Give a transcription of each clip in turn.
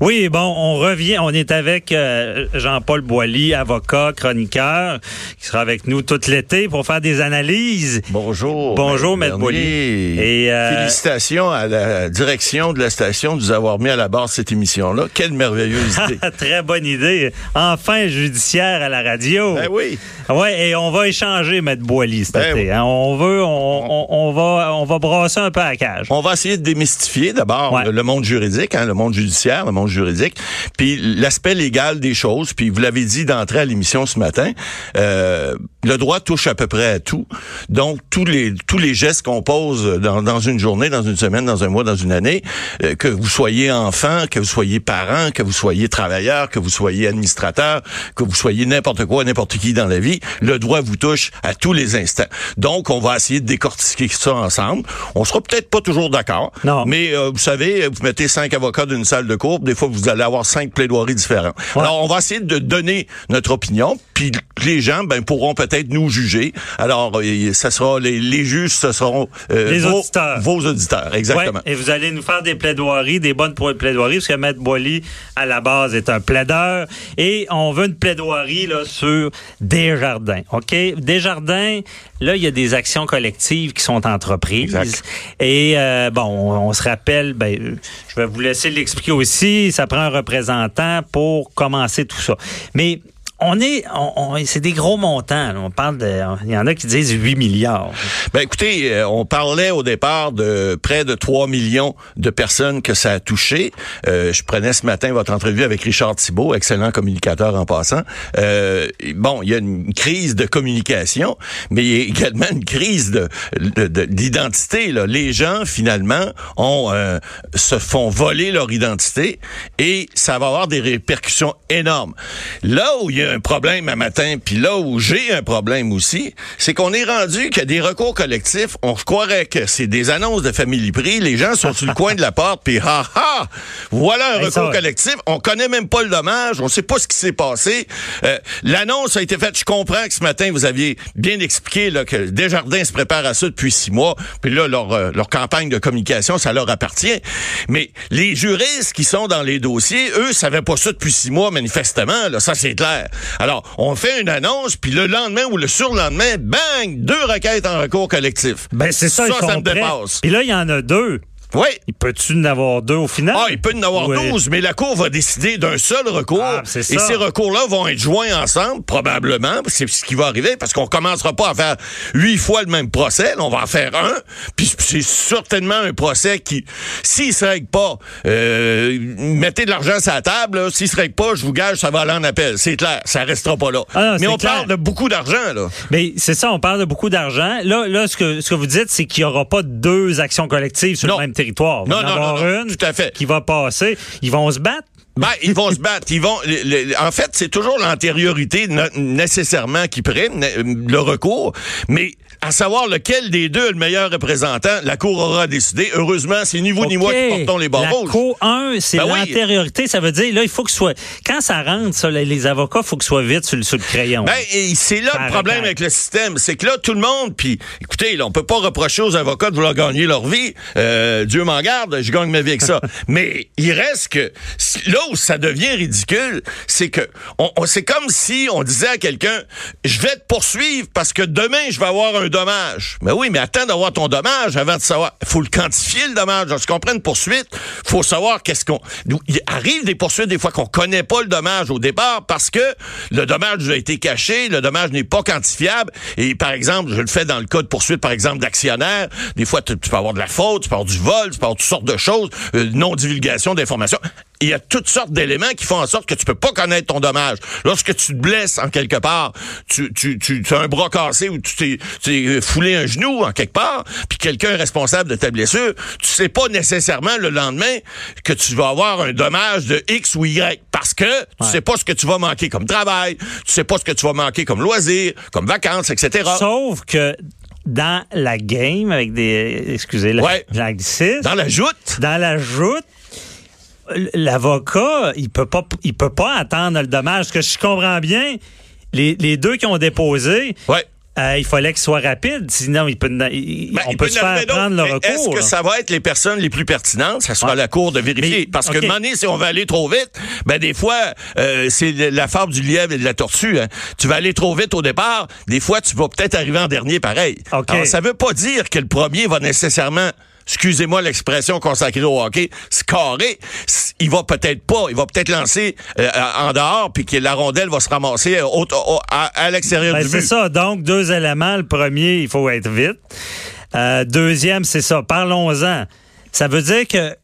Oui, bon, on revient. On est avec euh, Jean-Paul Boilly, avocat, chroniqueur, qui sera avec nous tout l'été pour faire des analyses. Bonjour. Bonjour, Maître Boilly. Et euh, Félicitations à la direction de la station de nous avoir mis à la barre cette émission-là. Quelle merveilleuse idée. Très bonne idée. Enfin, judiciaire à la radio. Ben oui. Ouais, et on va échanger, Maître Boilly, cet Ben été. oui. hein. On veut, on, on- on va, on va brasser un peu à la cage. On va essayer de démystifier d'abord Ouais. le, le monde juridique, hein, le monde judiciaire, le monde juridique, puis l'aspect légal des choses. Puis vous l'avez dit d'entrée à l'émission ce matin, euh, le droit touche à peu près à tout. Donc tous les tous les gestes qu'on pose dans, dans une journée, dans une semaine, dans un mois, dans une année, euh, que vous soyez enfant, que vous soyez parent, que vous soyez travailleur, que vous soyez administrateur, que vous soyez n'importe quoi, n'importe qui dans la vie, le droit vous touche à tous les instants. Donc on va essayer de décortiquer ça ensemble. On sera peut-être pas toujours d'accord, Non. mais euh, vous savez, vous mettez cinq avocats d'une salle de cours, des fois vous allez avoir cinq plaidoiries différents. Ouais. Alors on va essayer de donner notre opinion, puis les gens ben pourront peut-être nous juger. Alors euh, ça sera les, les juges, ce seront euh, Les vos, auditeurs. vos auditeurs, exactement. Ouais, et vous allez nous faire des plaidoiries, des bonnes plaidoiries, parce que Maître Boily, à la base, est un plaideur. Et on veut une plaidoirie là, sur Desjardins. OK? Desjardins, là, il y a des actions collectives qui sont entreprises. Exact. Et euh, bon, on, on se rappelle, ben, je vais vous laisser l'expliquer aussi. Ça prend un représentant pour commencer tout ça. Mais on est, on, on- c'est des gros montants. On parle de, il y en a qui disent 8 milliards. Ben écoutez, euh, on parlait au départ de près de 3 millions de personnes que ça a touché. Euh, je prenais ce matin votre entrevue avec Richard Thibault, excellent communicateur en passant. Euh, bon, il y a une crise de communication, mais il y a également une crise de de- de- d'identité. là. Les gens finalement ont se font voler leur identité et ça va avoir des répercussions énormes. Là où il y a un problème un matin, puis là où j'ai un problème aussi, c'est qu'on est rendu qu'il y a des recours collectifs. On croirait que c'est des annonces de famille prix. Les gens sont sur le coin de la porte, puis ha ha, voilà un Hey, recours collectif. On connaît même pas le dommage. On sait pas ce qui s'est passé. Euh, L'annonce a été faite. Je comprends que ce matin vous aviez bien expliqué là, que Desjardins se prépare à ça depuis six mois. Puis là leur euh, leur campagne de communication, ça leur appartient. Mais les juristes qui sont dans les dossiers, eux, savaient pas ça depuis six mois manifestement. Là, ça c'est clair. Alors on fait une annonce, puis le lendemain ou le surlendemain, bang, deux requêtes en recours collectif. Ben, c'est ça, Ça, ils sont ça me prêts. dépasse. Puis là, il y en a deux. Oui. Il peut-tu en avoir deux au final? Ah, il peut y en avoir Ouais. 12, mais la Cour va décider d'un seul recours. Ah, c'est ça. et ces recours-là vont être joints ensemble, probablement. C'est ce qui va arriver, parce qu'on commencera pas à faire huit fois le même procès. Là, on va en faire un. Puis c'est certainement un procès qui, s'il se règle pas, euh, mettez de l'argent sur la table. S'il se règle pas, je vous gage, ça va aller en appel. C'est clair, ça restera pas là. Ah non, mais on clair. parle de beaucoup d'argent, là. Mais c'est ça, on parle de beaucoup d'argent. Là, là, ce que, ce que vous dites, c'est qu'il n'y aura pas deux actions collectives sur Non. le même territoire. Il va Non, en non, avoir non, une tout à fait. qui va passer. Ils vont se battre. Ben, ils vont se battre. Ils vont. le- le- en fait, c'est toujours l'antériorité nécessairement qui prime le recours, mais à savoir lequel des deux est le meilleur représentant, la Cour aura décidé. Heureusement, c'est ni vous ni moi qui portons les barreaux. La co 1, c'est Ben oui. l'antériorité. Ça veut dire, là, il faut que ce soit. Quand ça rentre, ça, les- avocats, il faut que ce soit vite sur le, sur le crayon. Ben, et c'est là Ça le problème avec le système, c'est que là tout le monde, puis écoutez, là, on peut pas reprocher aux avocats de vouloir gagner leur vie. Euh, Dieu m'en garde, je gagne ma vie avec ça. Mais il reste que là où ça devient ridicule, c'est que on, on- c'est comme si on disait à quelqu'un, je vais te poursuivre parce que demain je vais avoir un dommage. Mais oui, mais attends d'avoir ton dommage avant de savoir. faut le quantifier le dommage. Lorsqu'on prend une poursuite, faut savoir qu'est-ce qu'on. Il arrive des poursuites des fois qu'on connaît pas le dommage au départ parce que le dommage a été caché, le dommage n'est pas quantifiable. Et par exemple, je le fais dans le cas de poursuite, par exemple, d'actionnaire. Des fois, tu, peux avoir de la faute, tu peux avoir du vol, tu peux avoir toutes sortes de choses, euh, non divulgation d'informations. Il y a toutes sortes d'éléments qui font en sorte que tu peux pas connaître ton dommage. Lorsque tu te blesses en quelque part, tu, tu, tu as un bras cassé ou tu t'es, tu t'es foulé un genou en quelque part, puis quelqu'un est responsable de ta blessure, tu sais pas nécessairement le lendemain que tu vas avoir un dommage de X ou Y parce que tu sais pas ce que tu vas manquer comme travail, tu sais pas ce que tu vas manquer comme loisir, comme vacances, etc. Sauf que dans la game, avec des. Excusez, la, Ouais. Dans la joute, dans la joute, l'avocat, il peut pas, il peut pas attendre le dommage. Parce que je comprends bien, les, les deux qui ont déposé, ouais. euh, il fallait qu'ils soient rapides, sinon il peut, il- Ben, on il peut peut se faire prendre le recours. Est-ce que ça va être les personnes les plus pertinentes? Ça sera à la cour de vérifier. Mais, Parce que, OK. de donné, si on va aller trop vite, ben, des fois, euh, c'est la fable du lièvre et de la tortue. hein. Tu vas aller trop vite au départ. Des fois, tu vas peut-être arriver en dernier pareil. OK. Alors, ça veut pas dire que le premier va nécessairement excusez-moi l'expression consacrée au hockey, scorer, S- il va peut-être pas, il va peut-être lancer euh, en dehors, puis que la rondelle va se ramasser euh, au- au- à, à l'extérieur Ben, du c'est ça. Donc, deux éléments. Le premier, il faut être vite. Euh, deuxième, c'est ça. Parlons-en. Ça veut dire que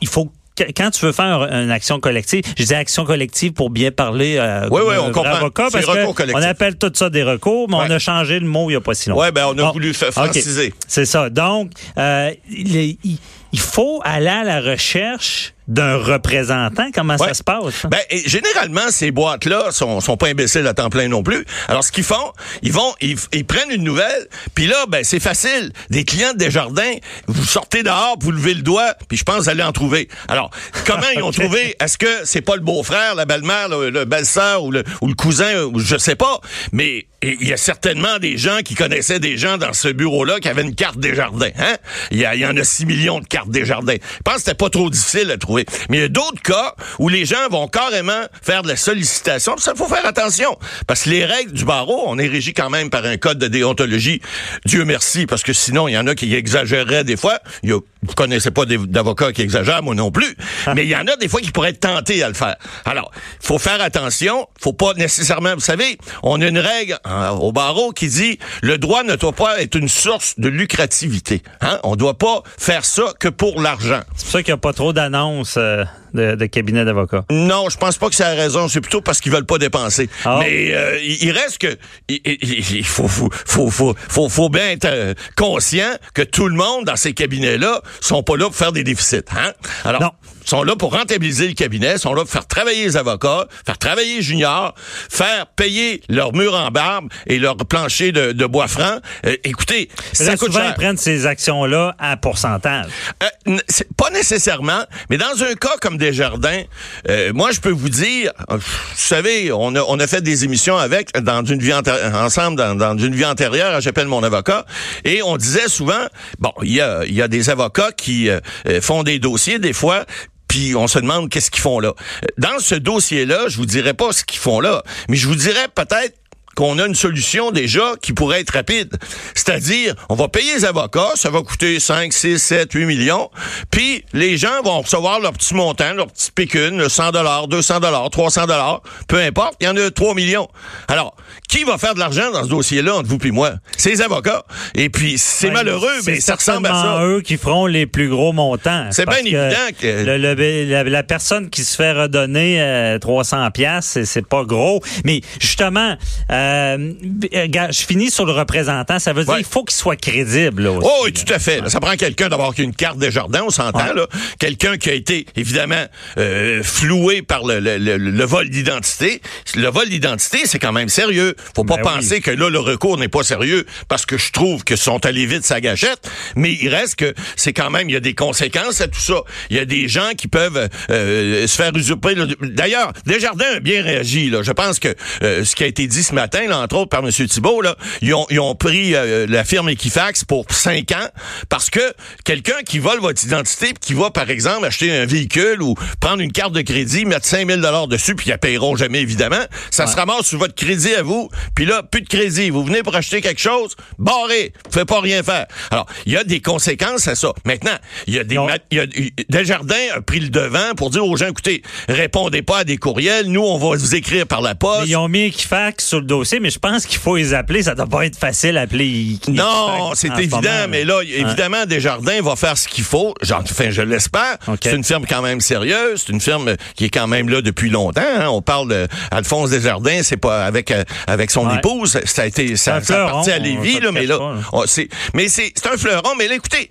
il faut que- quand tu veux faire une action collective, je dis action collective pour bien parler euh, Oui, oui, on un comprend. avocat, C'est parce que on appelle tout ça des recours, mais Ouais. on a changé le mot il n'y a pas si longtemps. Ouais, ben, on a Bon. voulu franciser. C'est ça. Donc, euh, il, il- il faut aller à la recherche d'un représentant? Comment Ouais. ça se passe? Ben, et généralement, ces boîtes-là sont, sont pas imbéciles à temps plein non plus. Alors, ce qu'ils font, ils vont, ils, ils prennent une nouvelle, puis là, ben, c'est facile. Des clients de Desjardins, vous sortez dehors, vous levez le doigt, puis je pense que vous allez en trouver. Alors, comment ils ont trouvé? Est-ce que c'est pas le beau-frère, la belle-mère, le, le belle-sœur ou le, ou le cousin, ou je sais pas, mais il y a certainement des gens qui connaissaient des gens dans ce bureau-là qui avaient une carte Desjardins. Hein? Il y, y en a 6 millions de cartes Desjardins. Je pense que c'était pas trop difficile à trouver. Mais il y a d'autres cas où les gens vont carrément faire de la sollicitation. Ça, faut faire attention. Parce que les règles du barreau, on est régi quand même par un code de déontologie. Dieu merci, parce que sinon, il y en a qui exagéreraient des fois. Il y a, vous connaissez pas d'avocats qui exagèrent, moi non plus. Mais il y en a des fois qui pourraient être tentés à le faire. Alors, faut faire attention. Faut pas nécessairement, vous savez, on a une règle hein, au barreau qui dit le droit ne doit pas être une source de lucrativité. Hein? On doit pas faire ça que pour l'argent. C'est pour ça qu'il n'y a pas trop d'annonces euh, de, de cabinet d'avocats? Non, je pense pas que c'est la raison. C'est plutôt parce qu'ils veulent pas dépenser. Ah. Mais euh, il reste que il, il- il faut, faut, faut, faut, faut, faut bien être euh, conscient que tout le monde dans ces cabinets-là sont pas là pour faire des déficits. Hein? Alors, Non. Sont là pour rentabiliser le cabinet, sont là pour faire travailler les avocats, faire travailler les juniors, faire payer leurs murs en barbe et leur plancher de, de bois franc. Euh, écoutez, ça là, coûte souvent, cher. ils prennent ces actions-là à pourcentage. Euh, pas nécessairement, mais dans un cas comme Desjardins, euh, moi je peux vous dire, euh, vous savez, on a, on a fait des émissions avec dans une vie ensemble dans, dans une vie antérieure, j'appelle mon avocat, et on disait souvent, bon, il y a, il y a des avocats qui euh, font des dossiers des fois. Puis on se demande qu'est-ce qu'ils font là. Dans ce dossier-là, je vous dirais pas ce qu'ils font là, mais je vous dirais peut-être qu'on a une solution déjà qui pourrait être rapide. C'est-à-dire, on va payer les avocats, ça va coûter 5, 6, 7, 8 millions, puis les gens vont recevoir leur petit montant, leur petit pécune, 100 dollars, 200 dollars, 300 dollars, peu importe, il y en a 3 millions. Alors, qui va faire de l'argent dans ce dossier-là entre vous puis moi? C'est les avocats. Et puis, c'est Ben, malheureux, mais ça ressemble à ça. eux qui feront les plus gros montants. C'est bien évident que- le- le- la, la personne qui se fait redonner euh, 300 pièces, c'est, pas gros. Mais justement, euh, regarde, je finis sur le représentant. Ça veut dire Ouais. qu'il faut qu'il soit crédible. Là, aussi, Oh oui, là. tout à fait. Ça prend quelqu'un d'avoir une carte des jardins, on s'entend Ouais. là. Quelqu'un qui a été évidemment euh, floué par le- le vol d'identité. Le vol d'identité, c'est quand même sérieux. Faut pas Ben penser que là le recours n'est pas sérieux parce que je trouve que sont allés vite sa gâchette. Mais il reste que c'est quand même il y a des conséquences à tout ça. Il y a des gens qui peuvent euh, se faire usurper. D'ailleurs, Desjardins a bien réagi. Là. Je pense que euh, ce qui a été dit ce matin, là, entre autres par M. Thibault, là, ils ont, ils ont pris euh, la firme Equifax pour cinq ans parce que quelqu'un qui vole votre identité qui va, par exemple, acheter un véhicule ou prendre une carte de crédit, mettre 5000 dollars dessus, puis ils la paieront jamais, évidemment, ça se ramasse sur votre crédit à vous, puis là, plus de crédit. Vous venez pour acheter quelque chose, barré, vous pouvez pas rien faire. Alors, il y a des conséquences à ça. Maintenant, il y a des... Y a, Desjardins a pris le devant pour dire aux gens, écoutez, répondez pas à des courriels, nous, on va vous écrire par la poste. Ils ont mis Equifax sur le dossier, mais je pense qu'il faut les appeler. Ça doit pas être facile à appeler. Non, c'est évident, mais là, évidemment, Desjardins va faire ce qu'il faut. Enfin, je l'espère. C'est une firme quand même sérieuse. C'est une firme qui est quand même là depuis longtemps. Hein. On parle d'Alphonse Desjardins, c'est pas avec euh, avec son épouse. Ça a été ça, ça à Lévis, là, mais là, c'est mais c'est un fleuron. Mais là, écoutez,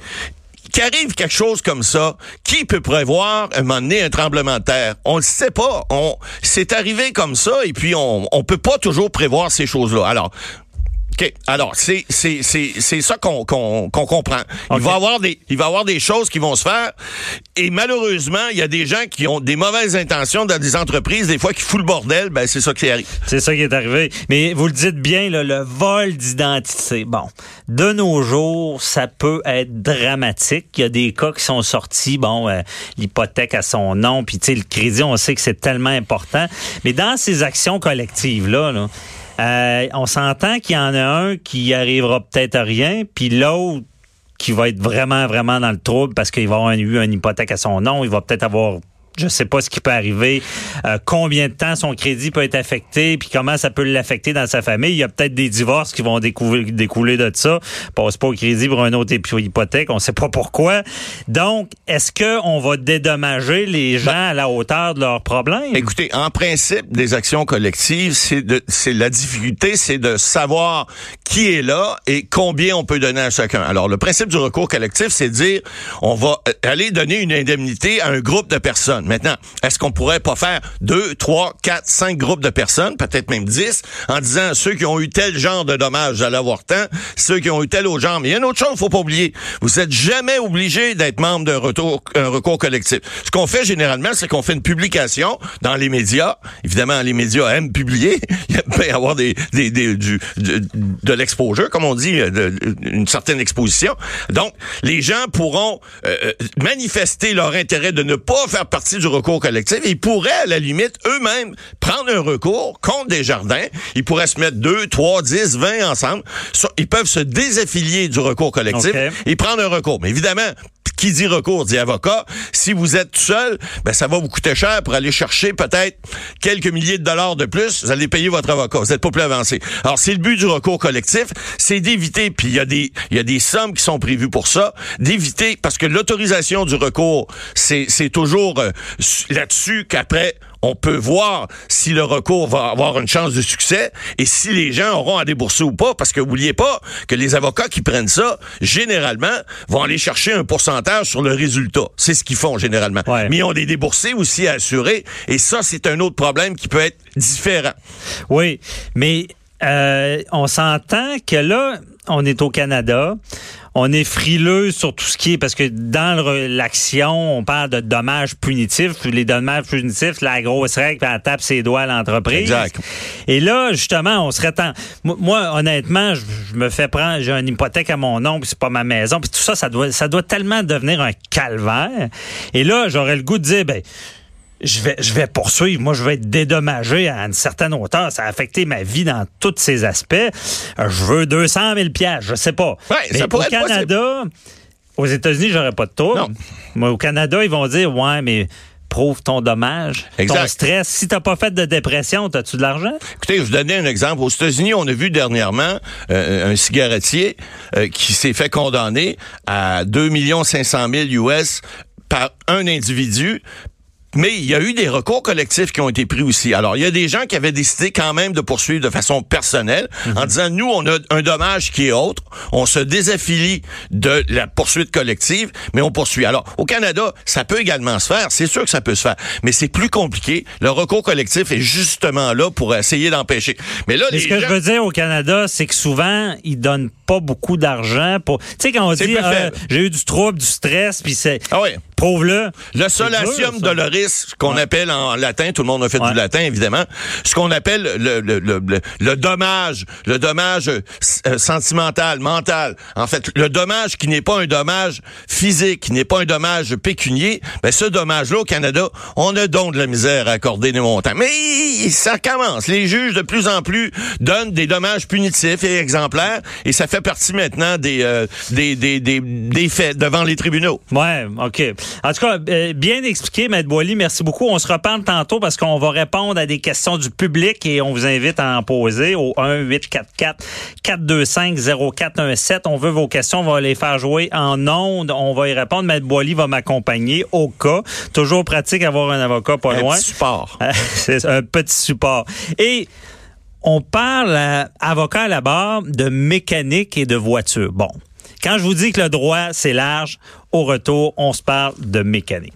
qu'arrive quelque chose comme ça, qui peut prévoir un moment donné un tremblement de terre? On le sait pas. On, c'est arrivé comme ça et puis on, on peut pas toujours prévoir ces choses-là. Alors, OK. Alors, c'est c'est c'est c'est ça qu'on qu'on qu'on comprend. Il va avoir des il va avoir des choses qui vont se faire et malheureusement, il y a des gens qui ont des mauvaises intentions dans des entreprises des fois qui foutent le bordel, ben c'est ça qui arrive. C'est ça qui est arrivé. Mais vous le dites bien là, le vol d'identité. Bon, de nos jours, ça peut être dramatique. Il y a des cas qui sont sortis, bon, euh, l'hypothèque à son nom, puis tu sais le crédit, on sait que c'est tellement important, mais dans ces actions collectives là, là euh, on s'entend qu'il y en a un qui arrivera peut-être à rien, puis l'autre qui va être vraiment, vraiment dans le trouble parce qu'il va avoir eu une hypothèque à son nom, il va peut-être avoir je sais pas ce qui peut arriver, euh, combien de temps son crédit peut être affecté, puis comment ça peut l'affecter dans sa famille. Il y a peut-être des divorces qui vont découler, découler de ça. Passe pas au crédit pour un autre hypothèque, on sait pas pourquoi. Donc, est-ce que on va dédommager les gens à la hauteur de leurs problèmes? Écoutez, en principe, des actions collectives, c'est de, c'est la difficulté, c'est de savoir qui est là et combien on peut donner à chacun. Alors, le principe du recours collectif, c'est de dire, on va aller donner une indemnité à un groupe de personnes. Maintenant, est-ce qu'on pourrait pas faire deux, trois, quatre, cinq groupes de personnes, peut-être même dix, en disant ceux qui ont eu tel genre de dommages à l'avoir temps, ceux qui ont eu tel autre genre. Mais il y a une autre chose, faut pas oublier. Vous êtes jamais obligé d'être membre d'un recours, un recours collectif. Ce qu'on fait généralement, c'est qu'on fait une publication dans les médias. Évidemment, les médias aiment publier. Il peut y avoir des, des, des du, de, l'exposure, comme on dit, de, une certaine exposition. Donc, les gens pourront euh, euh, manifester leur intérêt de ne pas faire partie du recours collectif. Ils pourraient, à la limite, eux-mêmes prendre un recours contre des jardins. Ils pourraient se mettre deux, trois, dix, vingt ensemble. Ils peuvent se désaffilier du recours collectif et prendre un recours. Mais évidemment, qui dit recours dit avocat. Si vous êtes seul, ben ça va vous coûter cher pour aller chercher peut-être quelques milliers de dollars de plus. Vous allez payer votre avocat. Vous n'êtes pas plus avancé. Alors c'est le but du recours collectif, c'est d'éviter. Puis il y a des il y a des sommes qui sont prévues pour ça, d'éviter parce que l'autorisation du recours, c'est c'est toujours euh, là-dessus qu'après on peut voir si le recours va avoir une chance de succès et si les gens auront à débourser ou pas. Parce que n'oubliez pas que les avocats qui prennent ça, généralement, vont aller chercher un pourcentage sur le résultat. C'est ce qu'ils font généralement. Mais ils ont des déboursés aussi à assurer. Et ça, c'est un autre problème qui peut être différent. Oui, mais euh, on s'entend que là, on est au Canada on est frileux sur tout ce qui est parce que dans l'action, on parle de dommages punitifs. Les dommages punitifs, la grosse règle, elle tape ses doigts à l'entreprise. Exact. Et là, justement, on serait tant. Moi, honnêtement, je, me fais prendre, j'ai une hypothèque à mon nom, puis c'est pas ma maison, puis tout ça, ça doit, ça doit tellement devenir un calvaire. Et là, j'aurais le goût de dire, ben je vais, je vais poursuivre. Moi, je vais être dédommagé à une certaine hauteur. Ça a affecté ma vie dans tous ses aspects. Euh, je veux 200 000 pièces, je sais pas. Mais au Canada, aux États-Unis, j'aurais pas de tour. Mais au Canada, ils vont dire, ouais, mais prouve ton dommage, ton stress. Si t'as pas fait de dépression, as-tu de l'argent? Écoutez, je vous donner un exemple. Aux États-Unis, on a vu dernièrement euh, un cigarettier euh, qui s'est fait condamner à 2 500 000 US par un individu mais il y a eu des recours collectifs qui ont été pris aussi. Alors, il y a des gens qui avaient décidé quand même de poursuivre de façon personnelle en mhm. disant, nous, on a un dommage qui est autre. On se désaffilie de la poursuite collective, mais on poursuit. Alors, au Canada, ça peut également se faire. C'est sûr que ça peut se faire. Mais c'est plus compliqué. Le recours collectif est justement là pour essayer d'empêcher. Mais là, ce que je veux dire au Canada, c'est que souvent, ils donnent pas beaucoup d'argent pour... Tu sais, quand on dit, euh, j'ai eu du trouble, du stress, puis c'est... Ah oui. Prouve-le. Le solatium doloris, qu'on appelle en latin, tout le monde a fait du latin, évidemment, ce qu'on appelle le, le, le, le, dommage, le dommage euh, sentimental, mental. En fait, le dommage qui n'est pas un dommage physique, qui n'est pas un dommage pécunier, ben ce dommage-là, au Canada, on a donc de la misère à accorder des montants. Mais ça commence. Les juges, de plus en plus, donnent des dommages punitifs et exemplaires, et ça fait partie maintenant des, euh, des, des, des, des faits devant les tribunaux. Ouais, OK. En tout cas, euh, bien expliqué, Maître Boily. Merci beaucoup. On se reparle tantôt parce qu'on va répondre à des questions du public et on vous invite à en poser au 1-844-425-0417. On veut vos questions, on va les faire jouer en ondes. On va y répondre. Maître Boily va m'accompagner au cas. Toujours pratique d'avoir un avocat pas Un loin. petit support. C'est un petit support. Et on parle, à avocat à la barre, de mécanique et de voiture. Bon, quand je vous dis que le droit, c'est large, au retour, on se parle de mécanique.